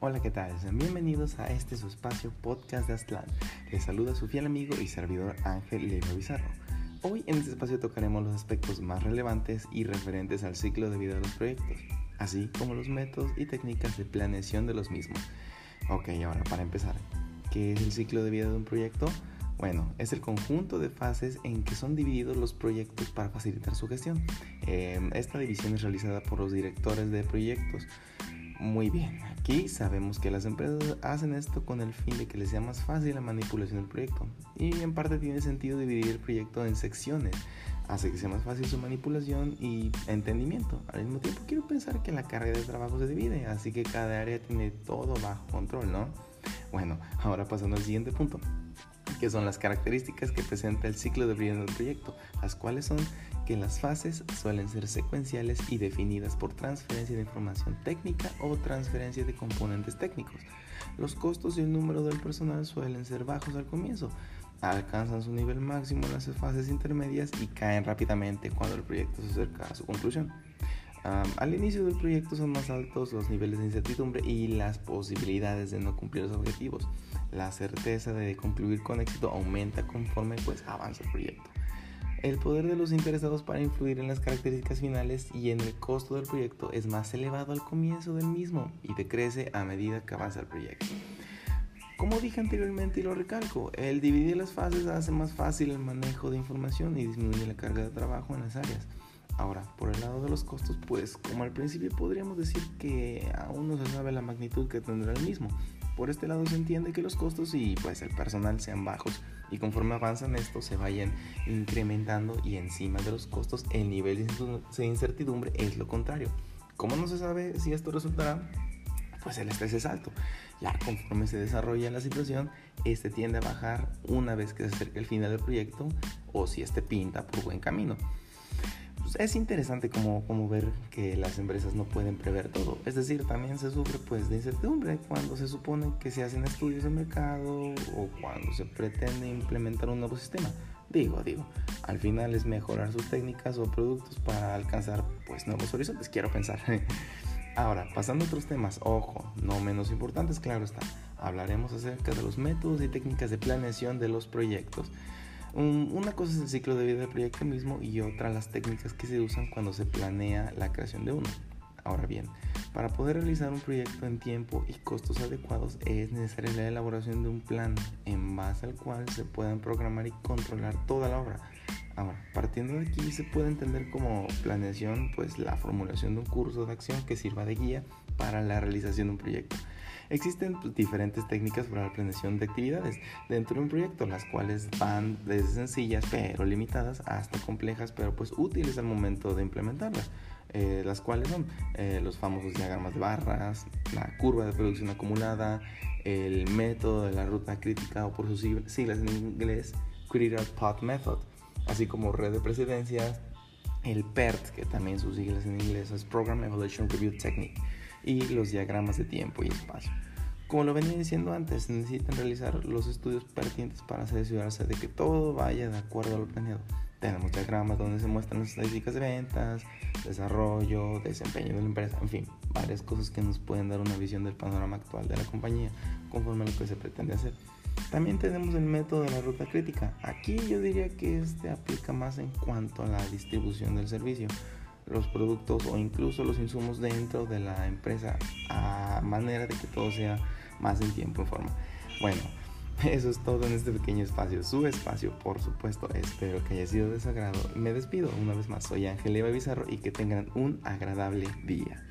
Hola, ¿qué tal? Bienvenidos a este su espacio podcast de Aztlán. Les saluda su fiel amigo y servidor Ángel Leo Bizarro. Hoy en este espacio tocaremos los aspectos más relevantes y referentes al ciclo de vida de los proyectos, así como los métodos y técnicas de planeación de los mismos. Ok, ahora para empezar, ¿qué es el ciclo de vida de un proyecto? Bueno, es el conjunto de fases en que son divididos los proyectos para facilitar su gestión. Em, esta división es realizada por los directores de proyectos. Muy bien, aquí sabemos que las empresas hacen esto con el fin de que les sea más fácil la manipulación del proyecto. Y en parte tiene sentido dividir el proyecto en secciones, hace que sea más fácil su manipulación y entendimiento. Al mismo tiempo quiero pensar que la carga de trabajo se divide, así que cada área tiene todo bajo control, ¿no? Bueno, ahora pasando al siguiente punto que son las características que presenta el ciclo de vida del proyecto, las cuales son que las fases suelen ser secuenciales y definidas por transferencia de información técnica o transferencia de componentes técnicos. Los costos y el número del personal suelen ser bajos al comienzo, alcanzan su nivel máximo en las fases intermedias y caen rápidamente cuando el proyecto se acerca a su conclusión. Al inicio del proyecto son más altos los niveles de incertidumbre y las posibilidades de no cumplir los objetivos. La certeza de concluir con éxito aumenta conforme pues avanza el proyecto. El poder de los interesados para influir en las características finales y en el costo del proyecto es más elevado al comienzo del mismo y decrece a medida que avanza el proyecto. Como dije anteriormente y lo recalco, el dividir las fases hace más fácil el manejo de información y disminuye la carga de trabajo en las áreas. Ahora, por el lado de los costos, pues como al principio podríamos decir que aún no se sabe la magnitud que tendrá el mismo. Por este lado se entiende que los costos y pues el personal sean bajos y conforme avanzan estos se vayan incrementando y encima de los costos el nivel de incertidumbre es lo contrario. ¿Cómo no se sabe si esto resultará? Pues el estrés es alto. Ya conforme se desarrolla la situación, este tiende a bajar una vez que se acerca el final del proyecto o si este pinta por buen camino. Pues, es interesante como, como ver que las empresas no pueden prever todo. Es decir, también se sufre pues de incertidumbre cuando se supone que se hacen estudios de mercado o cuando se pretende implementar un nuevo sistema. Digo, digo, al final es mejorar sus técnicas o productos para alcanzar pues nuevos horizontes, quiero pensar. Ahora, pasando a otros temas, ojo, no menos importantes, claro está, hablaremos acerca de los métodos y técnicas de planeación de los proyectos una cosa es el ciclo de vida del proyecto mismo y otra las técnicas que se usan cuando se planea la creación de uno. Ahora bien, para poder realizar un proyecto en tiempo y costos adecuados es necesaria la elaboración de un plan en base al cual se puedan programar y controlar toda la obra. Ahora, partiendo de aquí se puede entender como planeación pues la formulación de un curso de acción que sirva de guía para la realización de un proyecto. Existen pues, diferentes técnicas para la planeación de actividades dentro de un proyecto, las cuales van desde sencillas pero limitadas hasta complejas pero pues útiles al momento de implementarlas. Eh, las cuales son eh, los famosos diagramas de barras, la curva de producción acumulada, el método de la ruta crítica o por sus siglas en inglés, Critical Path Method, así como red de precedencias, el PERT, que también sus siglas en inglés es Program Evaluation Review Technique y los diagramas de tiempo y espacio. Como lo venía diciendo antes, necesitan realizar los estudios pertinentes para asegurarse de que todo vaya de acuerdo a lo planeado. Tenemos diagramas donde se muestran las estadísticas de ventas, desarrollo, desempeño de la empresa, en fin, varias cosas que nos pueden dar una visión del panorama actual de la compañía conforme a lo que se pretende hacer. También tenemos el método de la ruta crítica. Aquí yo diría que este aplica más en cuanto a la distribución del servicio los productos o incluso los insumos dentro de la empresa a manera de que todo sea más en tiempo y forma. Bueno, eso es todo en este pequeño espacio, su espacio, por supuesto. Espero que haya sido de su agrado. Me despido una vez más. Soy Ángel Eva Bizarro y que tengan un agradable día.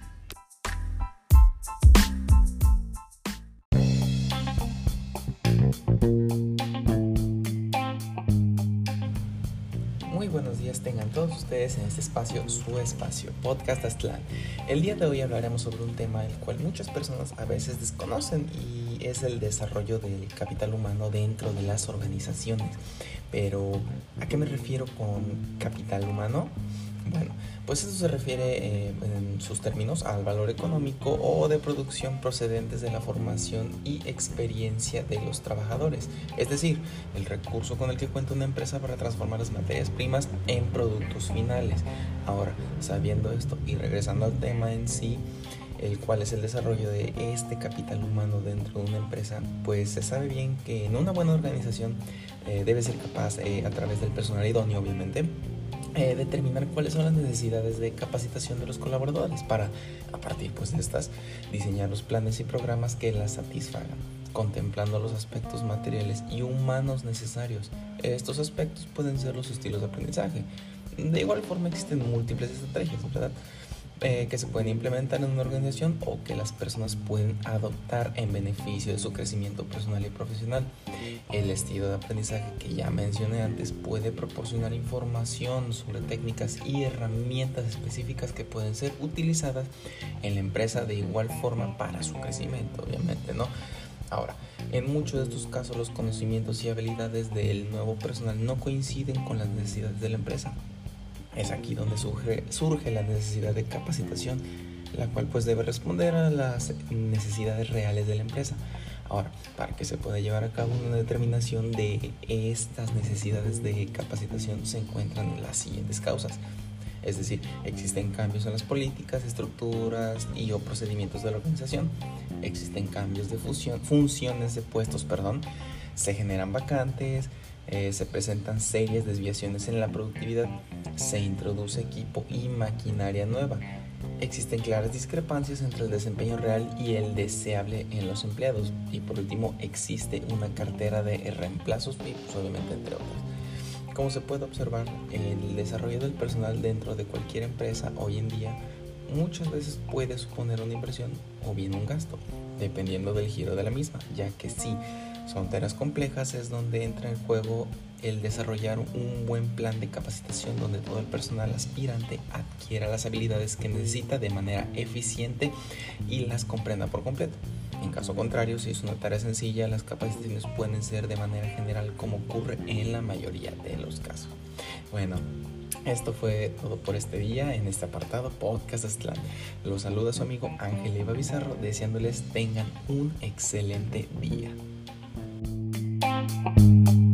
Buenos días tengan todos ustedes en este espacio, su espacio, Podcast Aztlán. El día de hoy hablaremos sobre un tema el cual muchas personas a veces desconocen y es el desarrollo del capital humano dentro de las organizaciones. Pero, ¿a qué me refiero con capital humano? Bueno, pues eso se refiere eh, en sus términos al valor económico o de producción procedentes de la formación y experiencia de los trabajadores, es decir, el recurso con el que cuenta una empresa para transformar las materias primas en productos finales. Ahora, sabiendo esto y regresando al tema en sí, el cual es el desarrollo de este capital humano dentro de una empresa, pues se sabe bien que en una buena organización eh, debe ser capaz, eh, a través del personal idóneo obviamente, eh, determinar cuáles son las necesidades de capacitación de los colaboradores para, a partir pues, de estas, diseñar los planes y programas que las satisfagan, contemplando los aspectos materiales y humanos necesarios. Estos aspectos pueden ser los estilos de aprendizaje. De igual forma existen múltiples estrategias, ¿verdad? Eh, que se pueden implementar en una organización o que las personas pueden adoptar en beneficio de su crecimiento personal y profesional. El estilo de aprendizaje que ya mencioné antes puede proporcionar información sobre técnicas y herramientas específicas que pueden ser utilizadas en la empresa de igual forma para su crecimiento, obviamente, ¿no? Ahora, en muchos de estos casos los conocimientos y habilidades del nuevo personal no coinciden con las necesidades de la empresa. Es aquí donde surge, surge la necesidad de capacitación, la cual pues debe responder a las necesidades reales de la empresa. Ahora, para que se pueda llevar a cabo una determinación de estas necesidades de capacitación se encuentran las siguientes causas. Es decir, existen cambios en las políticas, estructuras y o procedimientos de la organización. Existen cambios de función, funciones de puestos, perdón. Se generan vacantes, eh, se presentan serias desviaciones en la productividad, se introduce equipo y maquinaria nueva. Existen claras discrepancias entre el desempeño real y el deseable en los empleados. Y por último, existe una cartera de reemplazos, pues, obviamente entre otras. Como se puede observar, el desarrollo del personal dentro de cualquier empresa hoy en día muchas veces puede suponer una inversión o bien un gasto, dependiendo del giro de la misma, ya que si son tareas complejas es donde entra en juego el desarrollar un buen plan de capacitación donde todo el personal aspirante adquiera las habilidades que necesita de manera eficiente y las comprenda por completo. En caso contrario, si es una tarea sencilla, las capacitaciones pueden ser de manera general como ocurre en la mayoría de los casos. Bueno, esto fue todo por este día en este apartado Podcast Aztlán. Los saluda su amigo Ángel Eva Bizarro, deseándoles tengan un excelente día. thank you